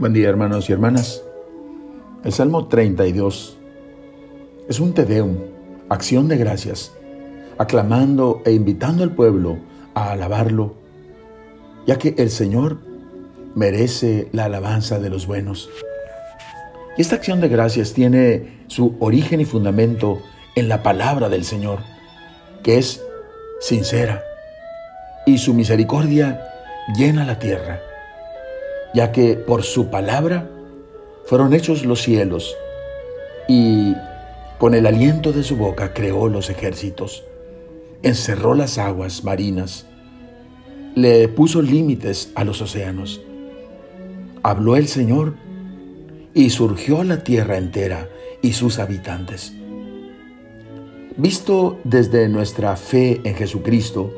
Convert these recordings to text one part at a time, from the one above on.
Buen día hermanos y hermanas. El Salmo 32 es un Tedeum, acción de gracias, aclamando e invitando al pueblo a alabarlo, ya que el Señor merece la alabanza de los buenos. Y esta acción de gracias tiene su origen y fundamento en la palabra del Señor, que es sincera, y su misericordia llena la tierra ya que por su palabra fueron hechos los cielos y con el aliento de su boca creó los ejércitos, encerró las aguas marinas, le puso límites a los océanos. Habló el Señor y surgió la tierra entera y sus habitantes. Visto desde nuestra fe en Jesucristo,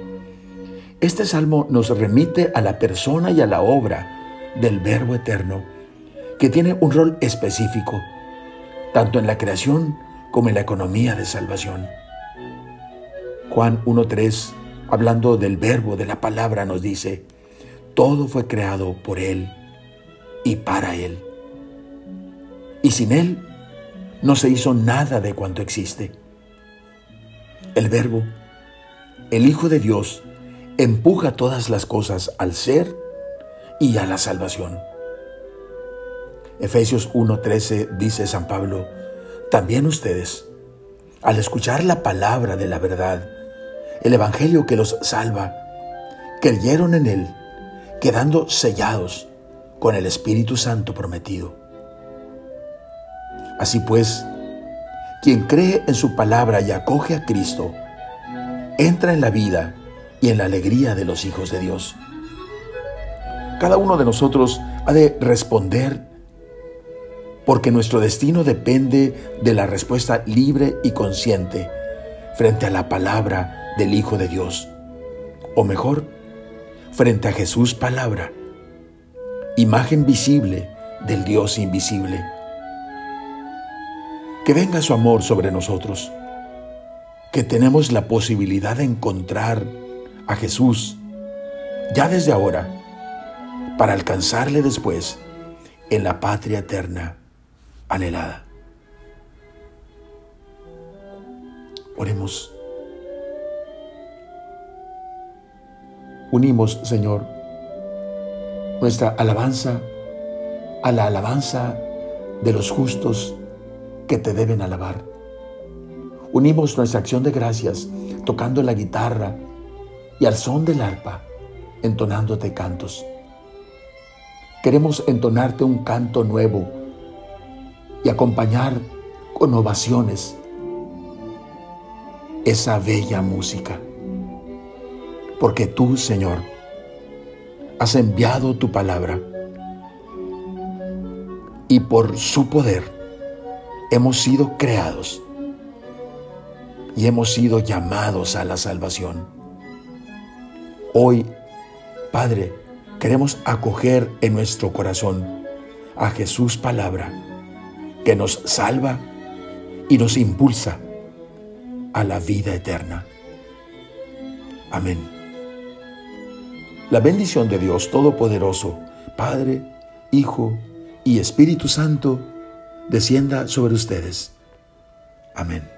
este salmo nos remite a la persona y a la obra del Verbo Eterno, que tiene un rol específico, tanto en la creación como en la economía de salvación. Juan 1.3, hablando del verbo, de la palabra, nos dice, todo fue creado por Él y para Él. Y sin Él no se hizo nada de cuanto existe. El verbo, el Hijo de Dios, empuja todas las cosas al ser y a la salvación. Efesios 1:13 dice San Pablo, también ustedes, al escuchar la palabra de la verdad, el Evangelio que los salva, creyeron en él, quedando sellados con el Espíritu Santo prometido. Así pues, quien cree en su palabra y acoge a Cristo, entra en la vida y en la alegría de los hijos de Dios. Cada uno de nosotros ha de responder porque nuestro destino depende de la respuesta libre y consciente frente a la palabra del Hijo de Dios. O mejor, frente a Jesús palabra, imagen visible del Dios invisible. Que venga su amor sobre nosotros, que tenemos la posibilidad de encontrar a Jesús ya desde ahora para alcanzarle después en la patria eterna anhelada. Oremos. Unimos, Señor, nuestra alabanza a la alabanza de los justos que te deben alabar. Unimos nuestra acción de gracias tocando la guitarra y al son del arpa entonándote cantos. Queremos entonarte un canto nuevo y acompañar con ovaciones esa bella música. Porque tú, Señor, has enviado tu palabra y por su poder hemos sido creados y hemos sido llamados a la salvación. Hoy, Padre, queremos acoger en nuestro corazón a Jesús palabra que nos salva y nos impulsa a la vida eterna. Amén. La bendición de Dios Todopoderoso, Padre, Hijo y Espíritu Santo, descienda sobre ustedes. Amén.